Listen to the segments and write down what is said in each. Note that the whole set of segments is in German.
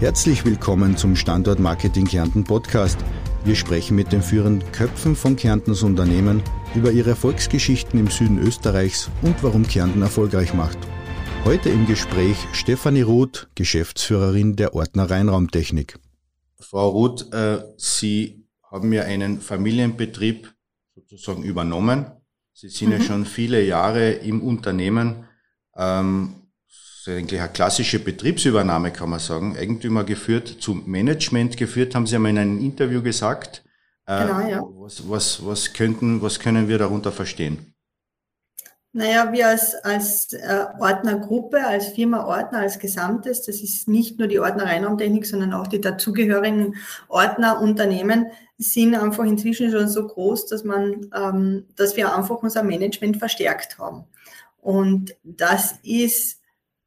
Herzlich willkommen zum Standort Marketing Kärnten Podcast. Wir sprechen mit den führenden Köpfen von Kärntens Unternehmen über ihre Erfolgsgeschichten im Süden Österreichs und warum Kärnten erfolgreich macht. Heute im Gespräch Stefanie Roth, Geschäftsführerin der Ordner Rheinraumtechnik. Frau Roth, äh, Sie haben ja einen Familienbetrieb sozusagen übernommen. Sie sind mhm. ja schon viele Jahre im Unternehmen. Ähm, ist eigentlich eine klassische Betriebsübernahme, kann man sagen. Eigentümer geführt, zum Management geführt, haben Sie einmal in einem Interview gesagt. Äh, genau, ja. Was, was, was, könnten, was können wir darunter verstehen? Naja, wir als, als äh, Ordnergruppe, als Firma Ordner, als Gesamtes, das ist nicht nur die Ordner Reinraumtechnik, sondern auch die dazugehörigen Ordnerunternehmen, sind einfach inzwischen schon so groß, dass man, ähm, dass wir einfach unser Management verstärkt haben. Und das ist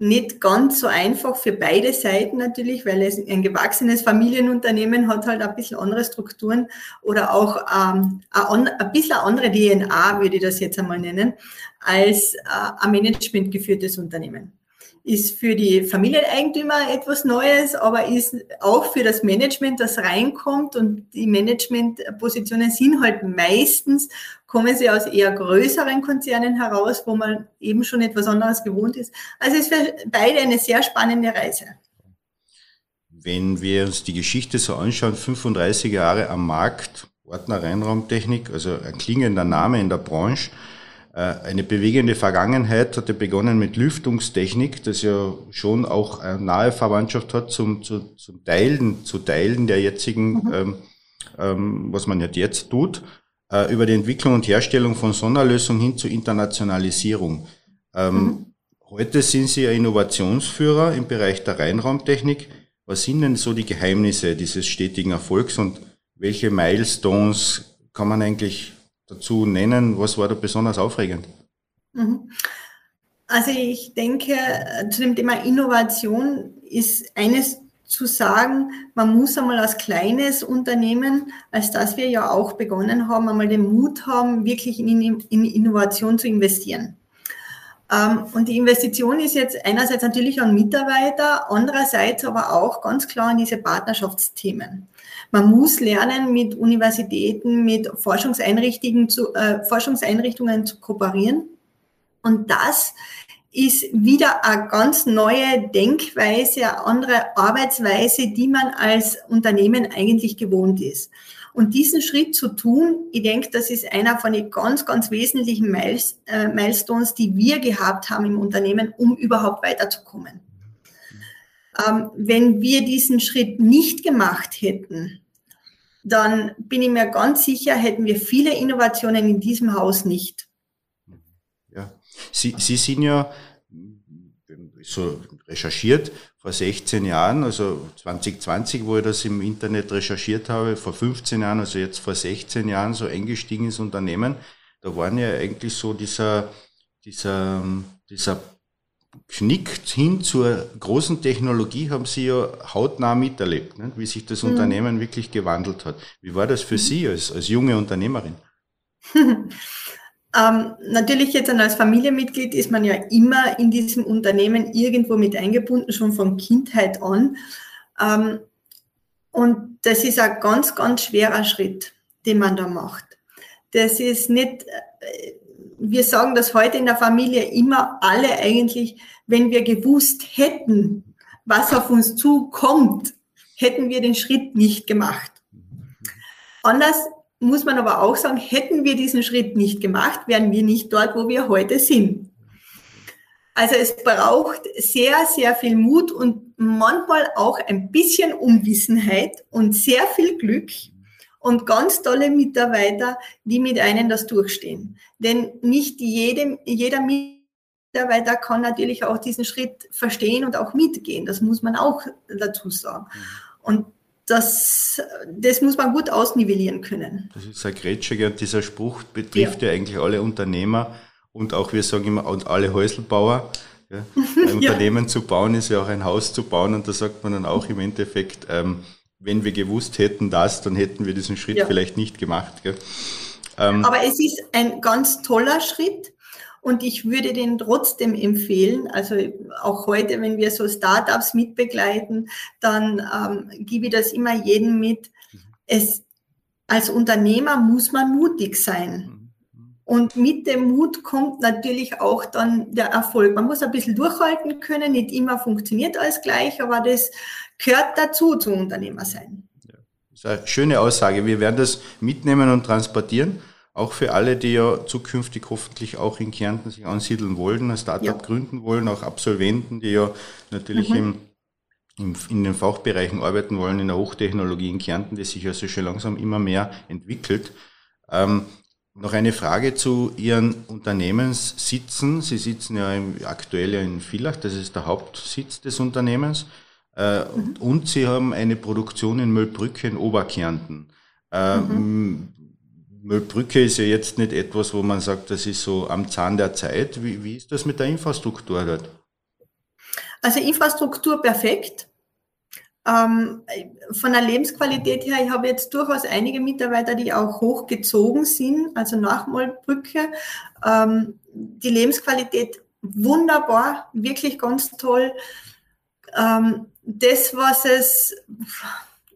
nicht ganz so einfach für beide Seiten natürlich, weil es ein gewachsenes Familienunternehmen hat halt ein bisschen andere Strukturen oder auch ähm, ein, bisschen andere DNA, würde ich das jetzt einmal nennen, als äh, ein managementgeführtes Unternehmen. Ist für die Familieneigentümer etwas Neues, aber ist auch für das Management, das reinkommt und die Managementpositionen sind halt meistens, kommen sie aus eher größeren Konzernen heraus, wo man eben schon etwas anderes gewohnt ist. Also es ist für beide eine sehr spannende Reise. Wenn wir uns die Geschichte so anschauen, 35 Jahre am Markt, Ordner Reinraumtechnik, also ein klingender Name in der Branche, äh, eine bewegende Vergangenheit hatte begonnen mit Lüftungstechnik, das ja schon auch eine nahe Verwandtschaft hat zum, zu, zum Teilen, zu Teilen der jetzigen, mhm. ähm, ähm, was man jetzt tut, äh, über die Entwicklung und Herstellung von Sonderlösungen hin zur Internationalisierung. Ähm, mhm. Heute sind Sie ein Innovationsführer im Bereich der Reinraumtechnik. Was sind denn so die Geheimnisse dieses stetigen Erfolgs und welche Milestones kann man eigentlich dazu nennen? Was war da besonders aufregend? Mhm. Also ich denke, zu dem Thema Innovation ist eines zu sagen, man muss einmal als kleines Unternehmen, als das wir ja auch begonnen haben, einmal den Mut haben, wirklich in, in Innovation zu investieren. Ähm, und die Investition ist jetzt einerseits natürlich an Mitarbeiter, andererseits aber auch ganz klar an diese Partnerschaftsthemen. Man muss lernen, mit Universitäten, mit Forschungseinrichtungen zu, äh, Forschungseinrichtungen zu kooperieren. Und das ist wieder eine ganz neue Denkweise, eine andere Arbeitsweise, die man als Unternehmen eigentlich gewohnt ist. Und diesen Schritt zu tun, ich denke, das ist einer von den ganz, ganz wesentlichen äh, Milestones, die wir gehabt haben im Unternehmen, um überhaupt weiterzukommen. Ähm, wenn wir diesen Schritt nicht gemacht hätten, dann bin ich mir ganz sicher, hätten wir viele Innovationen in diesem Haus nicht. Sie, Sie sind ja so recherchiert vor 16 Jahren, also 2020, wo ich das im Internet recherchiert habe, vor 15 Jahren, also jetzt vor 16 Jahren so eingestiegen ins Unternehmen. Da waren ja eigentlich so dieser, dieser, dieser Knick hin zur großen Technologie haben Sie ja hautnah miterlebt, ne? wie sich das mhm. Unternehmen wirklich gewandelt hat. Wie war das für mhm. Sie als, als junge Unternehmerin? ähm, natürlich jetzt als Familienmitglied ist man ja immer in diesem Unternehmen irgendwo mit eingebunden, schon von Kindheit an. Ähm, und das ist ein ganz, ganz schwerer Schritt, den man da macht. Das ist nicht, äh, wir sagen das heute in der Familie immer alle eigentlich, wenn wir gewusst hätten, was auf uns zukommt, hätten wir den Schritt nicht gemacht. Anders muss man aber auch sagen, hätten wir diesen Schritt nicht gemacht, wären wir nicht dort, wo wir heute sind. Also es braucht sehr, sehr viel Mut und manchmal auch ein bisschen Unwissenheit und sehr viel Glück, und ganz tolle Mitarbeiter, die mit einem das durchstehen. Denn nicht jedem, jeder Mitarbeiter kann natürlich auch diesen Schritt verstehen und auch mitgehen. Das muss man auch dazu sagen. Mhm. Und das, das muss man gut ausnivellieren können. Das ist ein Grätschiger und dieser Spruch betrifft ja. ja. eigentlich alle Unternehmer und auch, wir sagen immer, und alle Häuselbauer. Ja. Ein ja. Unternehmen zu bauen ist ja auch ein Haus zu bauen und da sagt man dann auch im Endeffekt, ähm, wenn wir gewusst hätten das, dann hätten wir diesen Schritt vielleicht nicht gemacht. Ähm, Aber es ist ein ganz toller Schritt Und ich würde den trotzdem empfehlen, also auch heute, wenn wir so Startups mitbegleiten, dann ähm, gebe ich das immer jedem mit. Es, als Unternehmer muss man mutig sein. Und mit dem Mut kommt natürlich auch dann der Erfolg. Man muss ein bisschen durchhalten können, nicht immer funktioniert alles gleich, aber das gehört dazu zum Unternehmer sein. Ja, das ist eine schöne Aussage. Wir werden das mitnehmen und transportieren. Auch für alle, die ja zukünftig hoffentlich auch in Kärnten sich ansiedeln wollen, ein Startup ja. gründen wollen, auch Absolventen, die ja natürlich mhm. im, in den Fachbereichen arbeiten wollen, in der Hochtechnologie in Kärnten, die sich also schon langsam immer mehr entwickelt. Ähm, noch eine Frage zu Ihren Unternehmenssitzen. Sie sitzen ja im, aktuell in Villach, das ist der Hauptsitz des Unternehmens. Äh, mhm. Und Sie haben eine Produktion in Müllbrücke in Oberkärnten. Äh, mhm. Müllbrücke ist ja jetzt nicht etwas, wo man sagt, das ist so am Zahn der Zeit. Wie, wie ist das mit der Infrastruktur dort? Also Infrastruktur perfekt. Ähm, von der Lebensqualität her, ich habe jetzt durchaus einige Mitarbeiter, die auch hochgezogen sind, also nach Mollbrücke. Ähm, die Lebensqualität wunderbar, wirklich ganz toll. Ähm, das, was es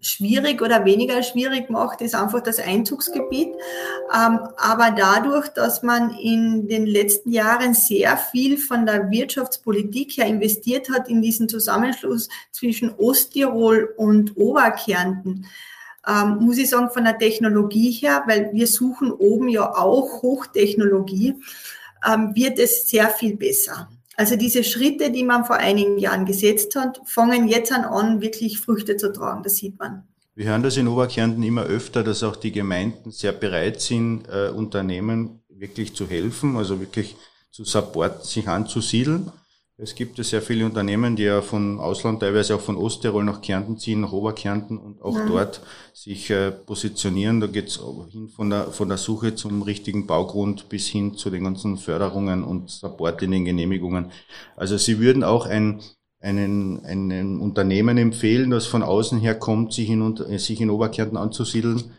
schwierig oder weniger schwierig macht, ist einfach das Einzugsgebiet. Ähm, aber dadurch, dass man in den letzten Jahren sehr viel von der Wirtschaftspolitik her investiert hat in diesen Zusammenschluss zwischen Osttirol und Oberkärnten, ähm, muss ich sagen, von der Technologie her, weil wir suchen oben ja auch Hochtechnologie, ähm, wird es sehr viel besser. Also diese Schritte, die man vor einigen Jahren gesetzt hat, fangen jetzt an, wirklich Früchte zu tragen. Das sieht man. Wir hören das in Oberkärnten immer öfter, dass auch die Gemeinden sehr bereit sind, äh, Unternehmen wirklich zu helfen, also wirklich zu supporten, sich anzusiedeln. Es gibt ja sehr viele Unternehmen, die ja von Ausland, teilweise auch von Osttirol nach Kärnten ziehen, nach Oberkärnten und auch mhm. dort sich äh, positionieren. Da geht's hin von der, von der Suche zum richtigen Baugrund bis hin zu den ganzen Förderungen und Support in den Genehmigungen. Also Sie würden auch ein, einen, einen Unternehmen empfehlen, das von außen her kommt, sich in, sich in Oberkärnten anzusiedeln,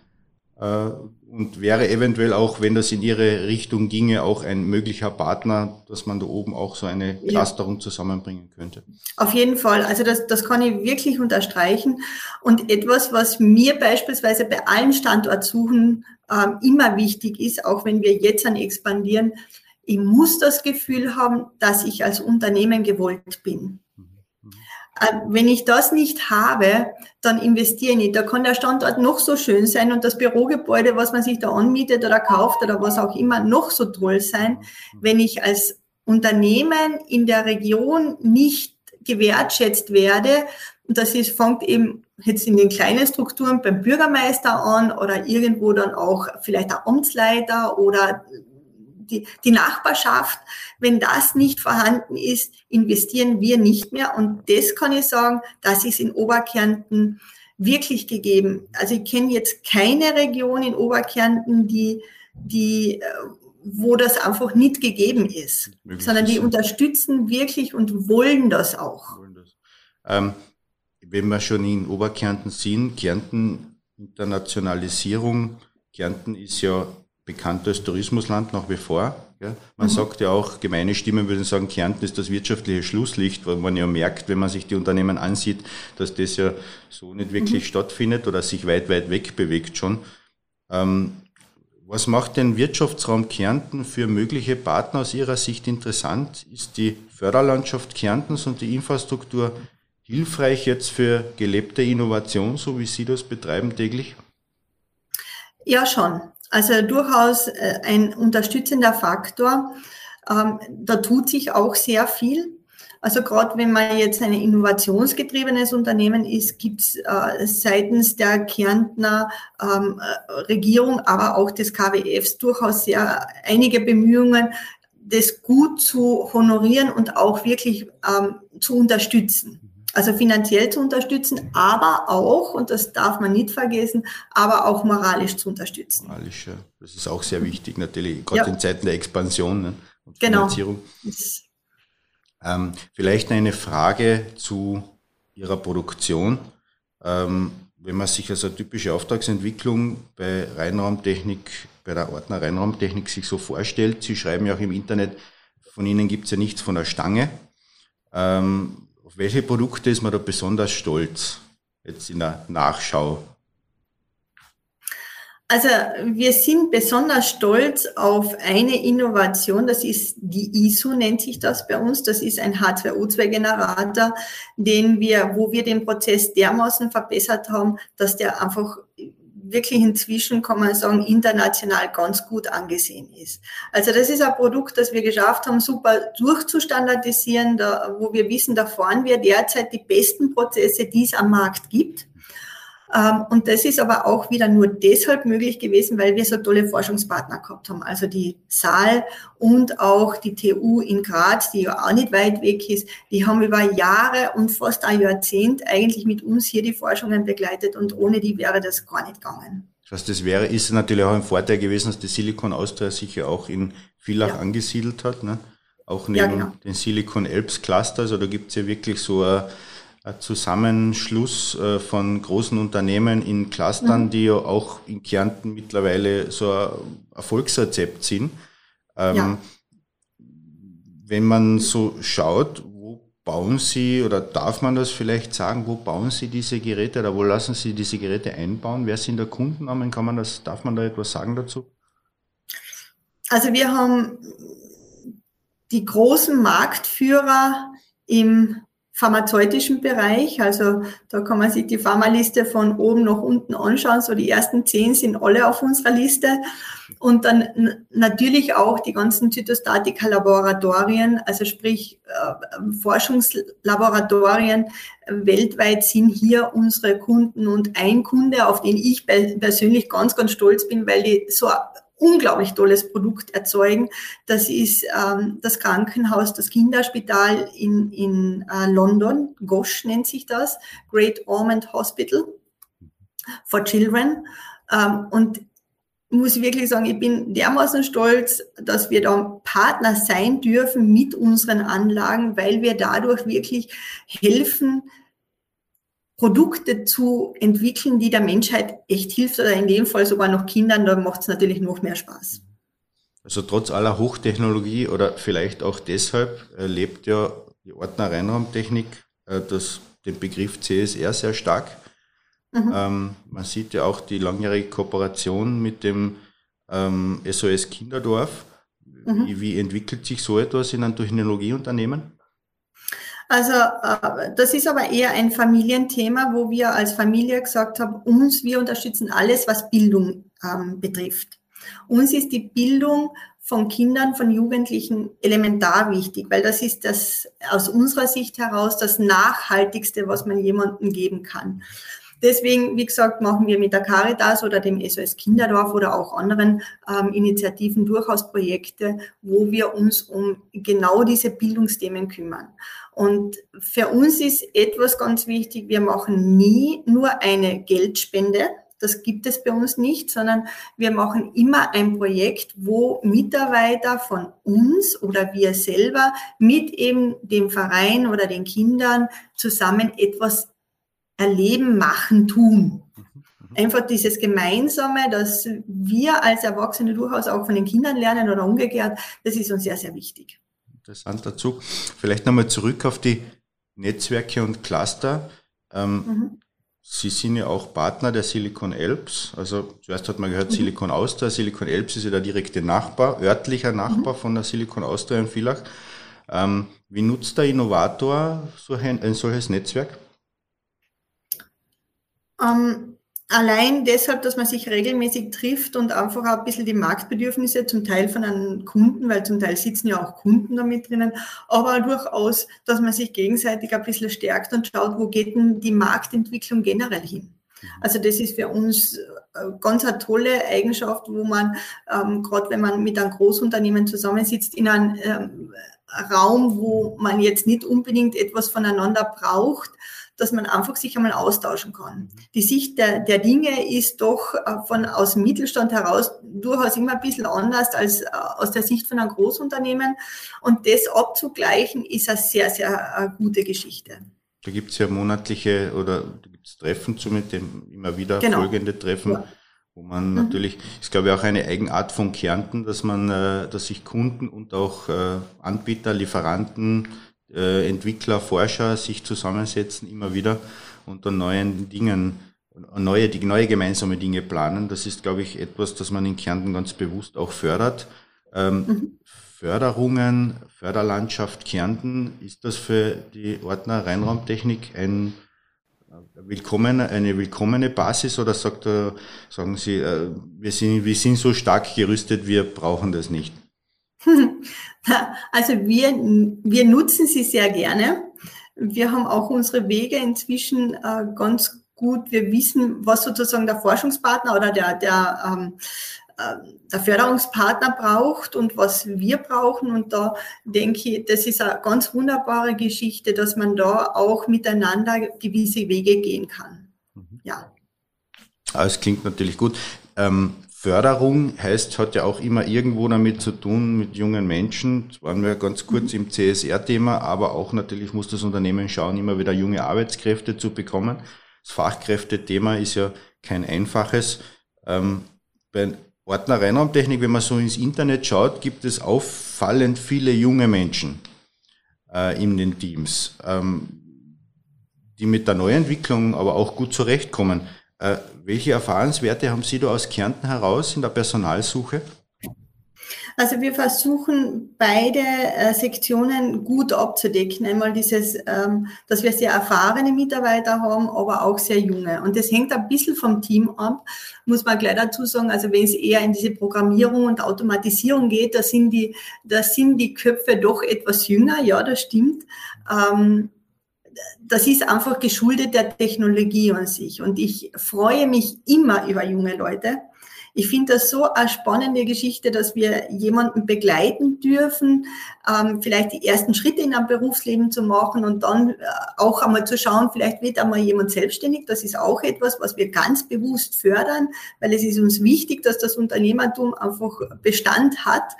und wäre eventuell auch, wenn das in Ihre Richtung ginge, auch ein möglicher Partner, dass man da oben auch so eine Clusterung ja. zusammenbringen könnte. Auf jeden Fall. Also das, das kann ich wirklich unterstreichen. Und etwas, was mir beispielsweise bei allen Standortsuchen ähm, immer wichtig ist, auch wenn wir jetzt an expandieren, ich muss das Gefühl haben, dass ich als Unternehmen gewollt bin. Äh, wenn ich das nicht habe, dann investiere ich nicht. Da kann der Standort noch so schön sein und das Bürogebäude, was man sich da anmietet oder kauft oder was auch immer, noch so toll sein. Wenn ich als Unternehmen in der Region nicht gewertschätzt werde, und das ist, fängt eben jetzt in den kleinen Strukturen beim Bürgermeister an oder irgendwo dann auch vielleicht der Amtsleiter oder die, die Nachbarschaft, wenn das nicht vorhanden ist, investieren wir nicht mehr. Und das kann ich sagen, das ist in Oberkärnten wirklich gegeben. Also ich kenne jetzt keine Region in Oberkärnten, die, die, äh, wo das einfach nicht gegeben ist, Möglich sondern die unterstützen wirklich und wollen das auch. Wollen das. Ähm, wenn wir schon in Oberkärnten sind, Kärnten Internationalisierung, Kärnten ist ja bekannt als Tourismusland nach wie vor. Ja. Man mhm. sagt ja auch, gemeine Stimmen würden sagen, Kärnten ist das wirtschaftliche Schlusslicht, weil man ja merkt, wenn man sich die Unternehmen ansieht, dass das ja so nicht wirklich mhm. stattfindet oder sich weit, weit weg bewegt schon. Ähm, was macht den Wirtschaftsraum Kärnten für mögliche Partner aus Ihrer Sicht interessant? Ist die Förderlandschaft Kärntens und die Infrastruktur hilfreich jetzt für gelebte Innovation, so wie Sie das betreiben täglich? Ja, schon. Also durchaus äh, ein unterstützender Faktor. Ähm, da tut sich auch sehr viel. Also gerade wenn man jetzt ein innovationsgetriebenes Unternehmen ist, gibt es äh, seitens der Kärntner ähm, äh, Regierung, aber auch des KWFs durchaus sehr einige Bemühungen, das gut zu honorieren und auch wirklich ähm, zu unterstützen also finanziell zu unterstützen, aber auch, und das darf man nicht vergessen, aber auch moralisch zu unterstützen. Moralisch, ja. Das ist auch sehr wichtig, natürlich, gerade ja. in Zeiten der Expansion ne, und genau. Finanzierung. Ähm, vielleicht eine Frage zu Ihrer Produktion. Ähm, wenn man sich also eine typische Auftragsentwicklung bei Reinraumtechnik, bei der Ordner Reinraumtechnik sich so vorstellt, Sie schreiben ja auch im Internet, von Ihnen gibt es ja nichts von der Stange. Ähm, auf welche Produkte ist man da besonders stolz, jetzt in der Nachschau? Also wir sind besonders stolz auf eine Innovation, das ist die ISO, nennt sich das bei uns. Das ist ein H2O2-Generator, den wir, wo wir den Prozess dermaßen verbessert haben, dass der einfach wirklich inzwischen, kann man sagen, international ganz gut angesehen ist. Also das ist ein Produkt, das wir geschafft haben, super durchzustandardisieren, da, wo wir wissen, da fahren wir derzeit die besten Prozesse, die es am Markt gibt. Ähm, und das ist aber auch wieder nur deshalb möglich gewesen, weil wir so tolle Forschungspartner gehabt haben. Also die Saal und auch die TU in Graz, die ja auch nicht weit weg ist, die haben über Jahre und fast ein Jahrzehnt eigentlich mit uns hier die Forschungen begleitet und ohne die wäre das gar nicht gegangen. Was das wäre, ist natürlich auch ein Vorteil gewesen, dass die Silicon Austria sich ja auch in Villach ja. angesiedelt hat. Ne? Auch neben ja, genau. den Silicon Alps Cluster. Also da gibt es ja wirklich so ein Zusammenschluss äh, von großen Unternehmen in Clustern, mhm. die ja auch in Kärnten mittlerweile so ein Erfolgsrezept sind. Ähm, ja. Wenn man so schaut, wo bauen Sie oder darf man das vielleicht sagen, wo bauen Sie diese Geräte oder wo lassen Sie diese Geräte einbauen? Wer sind der Kundennamen? Kann man das, darf man da etwas sagen dazu? Also wir haben die großen Marktführer im pharmazeutischen Bereich. Also da kann man sich die Pharmaliste von oben nach unten anschauen. So die ersten zehn sind alle auf unserer Liste. Und dann natürlich auch die ganzen Zytostatika-Laboratorien, also sprich äh, Forschungslaboratorien weltweit sind hier unsere Kunden. Und ein Kunde, auf den ich persönlich ganz, ganz stolz bin, weil die so unglaublich tolles Produkt erzeugen. Das ist ähm, das Krankenhaus, das Kinderspital in, in äh, London, GOSH nennt sich das, Great Ormond Hospital for Children. Ähm, und muss ich wirklich sagen, ich bin dermaßen stolz, dass wir da Partner sein dürfen mit unseren Anlagen, weil wir dadurch wirklich helfen, Produkte zu entwickeln, die der Menschheit echt hilft oder in dem Fall sogar noch Kindern, da macht es natürlich noch mehr Spaß. Also trotz aller Hochtechnologie oder vielleicht auch deshalb lebt ja die Ordner Reinraumtechnik äh, das, den Begriff CSR sehr stark. Mhm. Ähm, man sieht ja auch die langjährige Kooperation mit dem ähm, SOS Kinderdorf. Mhm. Wie, wie entwickelt sich so etwas in einem Technologieunternehmen? Also äh, das ist aber eher ein Familienthema, wo wir als Familie gesagt haben, uns, wir unterstützen alles, was Bildung ähm, betrifft. Uns ist die Bildung von Kindern, von Jugendlichen elementar wichtig, weil das ist das aus unserer Sicht heraus das Nachhaltigste, was man jemandem geben kann. Deswegen, wie gesagt, machen wir mit der Caritas oder dem SOS Kinderdorf oder auch anderen ähm, Initiativen durchaus Projekte, wo wir uns um genau diese Bildungsthemen kümmern. Und für uns ist etwas ganz wichtig, wir machen nie nur eine Geldspende, das gibt es bei uns nicht, sondern wir machen immer ein Projekt, wo Mitarbeiter von uns oder wir selber mit eben dem Verein oder den Kindern zusammen etwas erleben, machen, tun. Einfach dieses Gemeinsame, dass wir als Erwachsene durchaus auch von den Kindern lernen oder umgekehrt, das ist uns sehr, sehr wichtig. Interessant dazu. Vielleicht nochmal zurück auf die Netzwerke und Cluster. Ähm, mhm. Sie sind ja auch Partner der Silicon Alps. Also zuerst hat man gehört mhm. Silicon Austria. Silicon Alps ist ja der direkte Nachbar, örtlicher Nachbar mhm. von der Silicon Austria in Villach. Ähm, wie nutzt der Innovator so ein, ein solches Netzwerk? Ähm, allein deshalb, dass man sich regelmäßig trifft und einfach auch ein bisschen die Marktbedürfnisse zum Teil von einem Kunden, weil zum Teil sitzen ja auch Kunden damit drinnen, aber durchaus, dass man sich gegenseitig ein bisschen stärkt und schaut, wo geht denn die Marktentwicklung generell hin. Also das ist für uns äh, ganz eine tolle Eigenschaft, wo man, ähm, gerade wenn man mit einem Großunternehmen zusammensitzt, in einem ähm, Raum, wo man jetzt nicht unbedingt etwas voneinander braucht, dass man einfach sich einmal austauschen kann. Die Sicht der, der Dinge ist doch äh, von aus dem Mittelstand heraus durchaus immer ein bisschen anders als äh, aus der Sicht von einem Großunternehmen. Und das abzugleichen ist eine sehr, sehr eine äh, gute Geschichte. Da gibt es ja monatliche oder gibt's Treffen zu mit dem immer wieder genau. folgende Treffen, ja. Wo man mhm. natürlich, ist glaube ich auch eine Eigenart von Kärnten, dass man, äh, dass sich Kunden und auch äh, Anbieter, Lieferanten, äh, Entwickler, Forscher sich zusammensetzen immer wieder und an neuen Dingen, neue, die neue gemeinsame Dinge planen. Das ist, glaube ich, etwas, das man in Kärnten ganz bewusst auch fördert. Ähm, mhm. Förderungen, Förderlandschaft Kärnten, ist das für die Ordner Rheinraumtechnik ein willkommen, eine willkommene Basis oder sagt sagen Sie, äh, wir sind, wir sind so stark gerüstet, wir brauchen das nicht? Also wir, wir nutzen sie sehr gerne. Wir haben auch unsere Wege inzwischen äh, ganz gut. Wir wissen, was sozusagen der Forschungspartner oder der, der ähm, äh, der Förderungspartner braucht und was wir brauchen. Und da denke ich, das ist eine ganz wunderbare Geschichte, dass man da auch miteinander gewisse Wege gehen kann. Mhm. Ja. Das ah, klingt natürlich gut. Ähm, Förderung heißt, hat ja auch immer irgendwo damit zu tun mit jungen Menschen. Das waren wir ganz kurz mhm. im CSR-Thema, aber auch natürlich muss das Unternehmen schauen, immer wieder junge Arbeitskräfte zu bekommen. Das Fachkräftethema ist ja kein einfaches. Ähm, bei Ordner Reinraumtechnik, wenn man so ins Internet schaut, gibt es auffallend viele junge Menschen äh, in den Teams, ähm, die mit der Neuentwicklung aber auch gut zurechtkommen. Äh, welche Erfahrungswerte haben Sie da aus Kärnten heraus in der Personalsuche? Also wir versuchen beide äh, Sektionen gut abzudecken. Einmal dieses, ähm, dass wir sehr erfahrene Mitarbeiter haben, aber auch sehr junge. Und das hängt ein bisschen vom Team ab, muss man gleich dazu sagen. Also wenn es eher in diese Programmierung und Automatisierung geht, da sind die, da sind die Köpfe doch etwas jünger. Ja, das stimmt. Ähm, das ist einfach geschuldet der Technologie an sich. Und ich freue mich immer über junge Leute. Ich finde das so eine spannende Geschichte, dass wir jemanden begleiten dürfen, ähm, vielleicht die ersten Schritte in einem Berufsleben zu machen und dann äh, auch einmal zu schauen, vielleicht wird einmal jemand selbstständig. Das ist auch etwas, was wir ganz bewusst fördern, weil es ist uns wichtig, dass das Unternehmertum einfach Bestand hat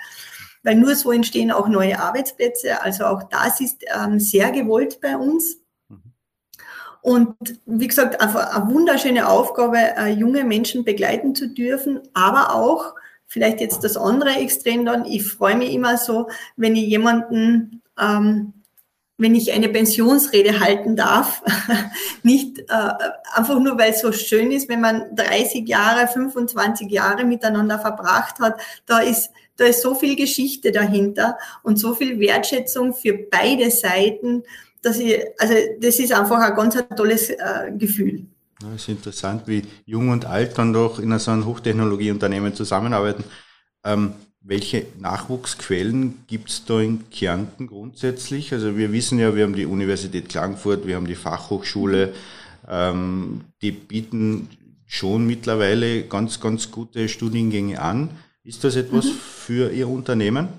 weil nur so entstehen auch neue Arbeitsplätze. Also auch das ist ähm, sehr gewollt bei uns. Und wie gesagt, einfach eine wunderschöne Aufgabe, äh, junge Menschen begleiten zu dürfen, aber auch vielleicht jetzt das andere Extrem dann. Ich freue mich immer so, wenn ich jemanden, ähm, wenn ich eine Pensionsrede halten darf, nicht äh, einfach nur, weil es so schön ist, wenn man 30 Jahre, 25 Jahre miteinander verbracht hat, da ist da ist so viel Geschichte dahinter und so viel Wertschätzung für beide Seiten dass ich, also das ist einfach ein ganz tolles äh, Gefühl. Ja, es ist interessant, wie jung und alt dann doch in so einem Hochtechnologieunternehmen zusammenarbeiten. Ähm, welche Nachwuchsquellen gibt es da in Kärnten grundsätzlich? Also wir wissen ja, wir haben die Universität Klagenfurt, wir haben die Fachhochschule, ähm, die bieten schon mittlerweile ganz, ganz gute Studiengänge an. Ist das etwas mhm. für Ihr Unternehmen?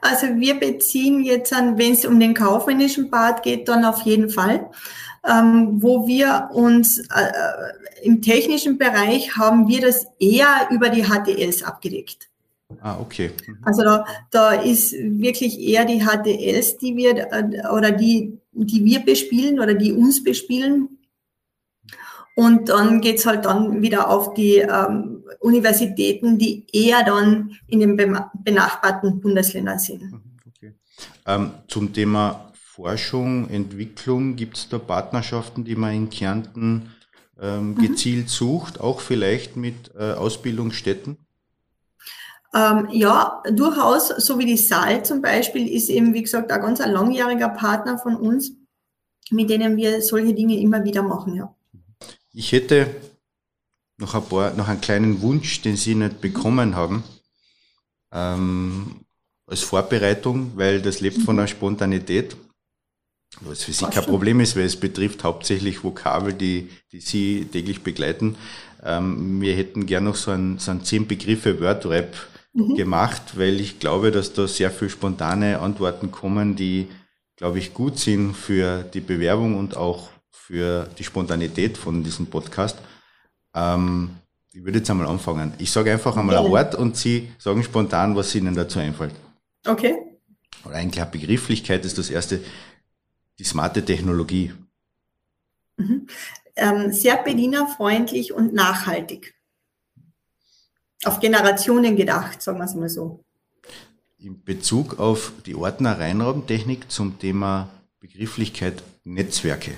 Also wir beziehen jetzt an, wenn es um den kaufmännischen Part geht, dann auf jeden Fall. Ähm, wo wir uns äh, äh im technischen Bereich haben wir das eher über die HTLs abgedeckt. Ah, okay. Mhm. Also da, da ist wirklich eher die HTLs, die wir äh, oder die, die wir bespielen oder die uns bespielen. Und dann geht's halt dann wieder auf die ähm, Universitäten, die eher dann in den benachbarten Bundesländern sind. Mhm, okay. Ähm, zum Thema Forschung, Entwicklung, gibt es da Partnerschaften, die man in Kärnten ähm, mhm. gezielt mhm. sucht, auch vielleicht mit äh, Ausbildungsstätten? Ähm, ja, durchaus, so wie die Saal zum Beispiel, ist eben, wie gesagt, ein ganz ein langjähriger Partner von uns, mit denen wir solche Dinge immer wieder machen, ja. Ich hätte noch ein paar, noch einen kleinen Wunsch, den Sie nicht bekommen haben, ähm, als Vorbereitung, weil das lebt von der Spontanität. Was für Sie kein Problem ist, weil es betrifft hauptsächlich Vokabel, die, die Sie täglich begleiten. Ähm, wir hätten gern noch so ein, so ein zehn Begriffe Word-Rap mhm. gemacht, weil ich glaube, dass da sehr viel spontane Antworten kommen, die, glaube ich, gut sind für die Bewerbung und auch für die Spontanität von diesem Podcast. Ähm, ich würde jetzt einmal anfangen. Ich sage einfach einmal ja. ein Wort und Sie sagen spontan, was Ihnen dazu einfällt. Okay. Oder eigentlich eine Begrifflichkeit ist das erste, die smarte Technologie. Mhm. Ähm, sehr bedienerfreundlich und nachhaltig. auf Generationen gedacht, sagen wir es mal so. In Bezug auf die Ordner Reinraumtechnik zum Thema Begrifflichkeit Netzwerke.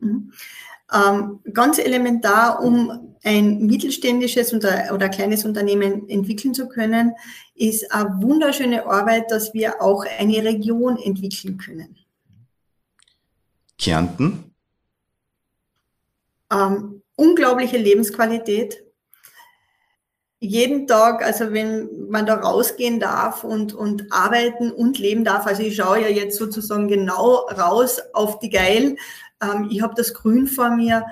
Mhm. Ähm, ganz elementar, um ein mittelständisches oder, oder kleines Unternehmen entwickeln zu können, ist eine wunderschöne Arbeit, dass wir auch eine Region entwickeln können. Kärnten? Ähm, unglaubliche Lebensqualität. Jeden Tag, also wenn man da rausgehen darf und, und arbeiten und leben darf, also ich schaue ja jetzt sozusagen genau raus auf die Geil, ähm, ich habe das Grün vor mir,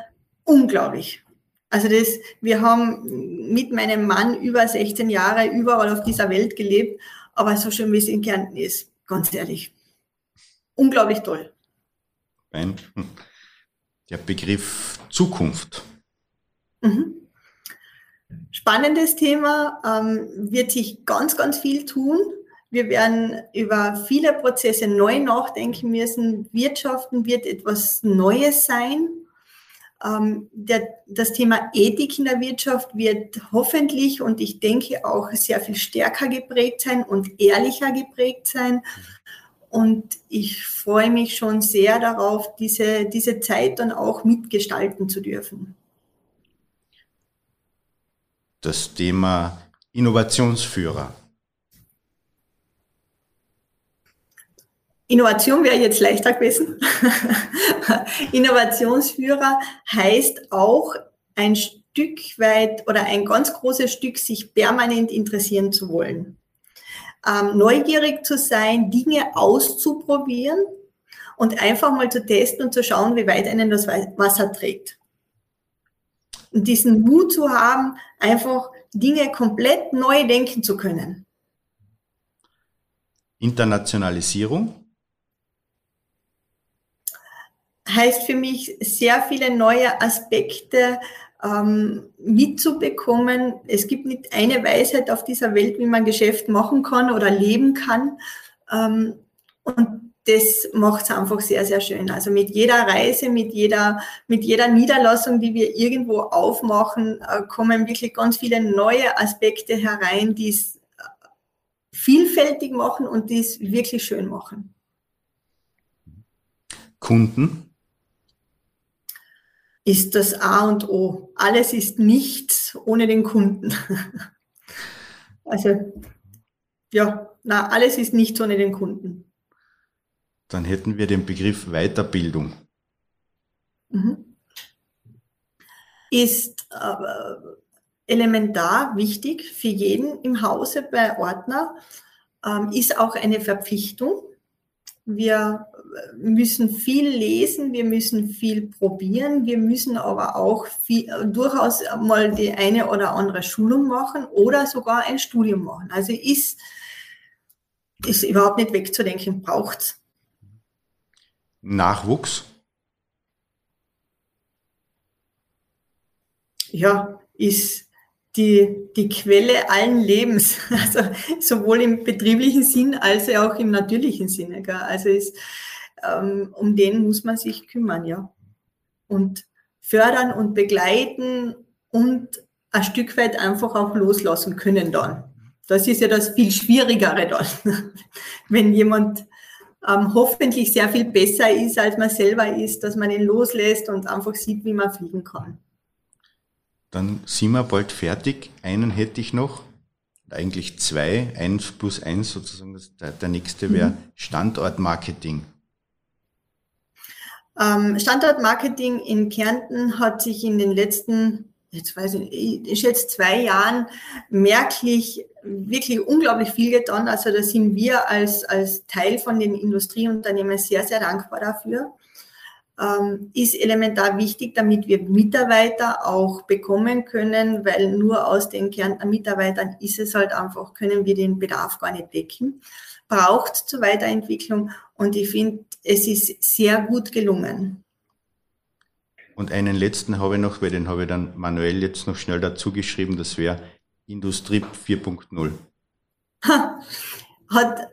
unglaublich. Also das, wir haben mit meinem Mann über 16 Jahre überall auf dieser Welt gelebt, aber so schön wie es in Kärnten ist, ganz ehrlich. Unglaublich toll. Der Begriff Zukunft. Mhm. Spannendes Thema, ähm, wird sich ganz, ganz viel tun. Wir werden über viele Prozesse neu nachdenken müssen. Wirtschaften wird etwas Neues sein. Ähm, der, das Thema Ethik in der Wirtschaft wird hoffentlich und ich denke auch sehr viel stärker geprägt sein und ehrlicher geprägt sein. Und ich freue mich schon sehr darauf, diese, diese Zeit dann auch mitgestalten zu dürfen. Das Thema Innovationsführer Innovation wäre jetzt leichter gewesen. Innovationsführer heißt auch ein Stück weit oder ein ganz großes Stück sich permanent interessieren zu wollen. Ähm, neugierig zu sein, Dinge auszuprobieren und einfach mal zu testen und zu schauen, wie weit einen das Wasser trägt. Und diesen Mut zu haben, einfach Dinge komplett neu denken zu können. Internationalisierung heißt für mich sehr viele neue Aspekte ähm, mitzubekommen. Es gibt nicht eine Weisheit auf dieser Welt, wie man Geschäft machen kann oder leben kann. Ähm, und das macht es einfach sehr, sehr schön. Also mit jeder Reise, mit jeder, mit jeder Niederlassung, die wir irgendwo aufmachen, äh, kommen wirklich ganz viele neue Aspekte herein, die es äh, vielfältig machen und die es wirklich schön machen. Kunden? Ist das A und O. Alles ist nichts ohne den Kunden. also, ja, na, alles ist nichts ohne den Kunden. Dann hätten wir den Begriff Weiterbildung. Mhm. Ist äh, elementar wichtig für jeden im Hause bei Ordner, ähm, ist auch eine Verpflichtung. Wir müssen viel lesen, wir müssen viel probieren, wir müssen aber auch viel, durchaus mal die eine oder andere Schulung machen oder sogar ein Studium machen. Also ist, ist überhaupt nicht wegzudenken, braucht es. Nachwuchs? Ja, ist die, die Quelle allen Lebens, also sowohl im betrieblichen Sinn als auch im natürlichen Sinne. Gell? Also ist, ähm, um den muss man sich kümmern, ja. Und fördern und begleiten und ein Stück weit einfach auch loslassen können dann. Das ist ja das viel Schwierigere dann, wenn jemand ähm, hoffentlich sehr viel besser ist, als man selber ist, dass man ihn loslässt und einfach sieht, wie man fliegen kann. Dann sind wir bald fertig. Einen hätte ich noch, eigentlich zwei, eins plus eins sozusagen. Der, der nächste wäre mhm. Standortmarketing. Ähm, Standortmarketing in Kärnten hat sich in den letzten, jetzt weiß ich, ich jetzt zwei Jahren merklich wirklich unglaublich viel getan. Also da sind wir als, als Teil von den Industrieunternehmen sehr, sehr dankbar dafür. Ähm, ist elementar wichtig, damit wir Mitarbeiter auch bekommen können, weil nur aus den Kärntner Mitarbeitern ist es halt einfach, können wir den Bedarf gar nicht decken. Braucht zur Weiterentwicklung und ich finde, es ist sehr gut gelungen. Und einen letzten habe ich noch, weil den habe ich dann manuell jetzt noch schnell dazu geschrieben, das wäre Industrie 4.0. Hat,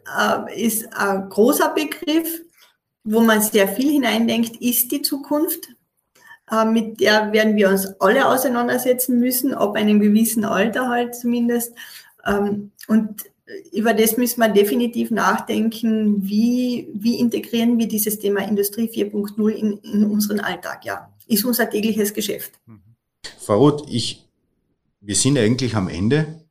äh, ist ein großer Begriff, wo man sehr viel hineindenkt, ist die Zukunft. äh, mit der werden wir uns alle auseinandersetzen müssen, ab einem gewissen Alter halt zumindest. Ähm, und über das müssen wir definitiv nachdenken, wie, wie integrieren wir dieses Thema Industrie 4.0 in, in unseren Alltag. Ja, ist unser tägliches Geschäft. Frau Roth, ich, wir sind eigentlich am Ende.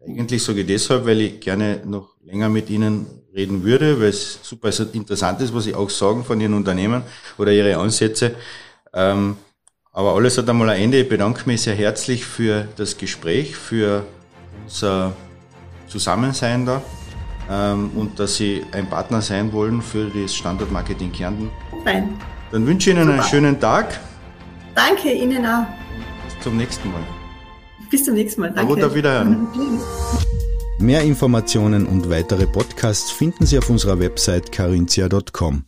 Eigentlich sage ich deshalb, weil ich gerne noch länger mit Ihnen reden würde, weil es super interessant ist, was Sie auch sagen von Ihren Unternehmen oder Ihre Ansätze. Ähm, aber alles hat einmal ein Ende. Ich bedanke mich sehr herzlich für das Gespräch, für unser Zusammensein da ähm, und dass Sie ein Partner sein wollen für das Standortmarketing Kärnten. Nein. Dann wünsche ich Ihnen Super. einen schönen Tag. Danke, Ihnen auch. Bis zum nächsten Mal. Bis zum nächsten Mal. Danke. Auf Wiederhören. Mehr Informationen und weitere Podcasts finden Sie auf unserer Website carinthia.com.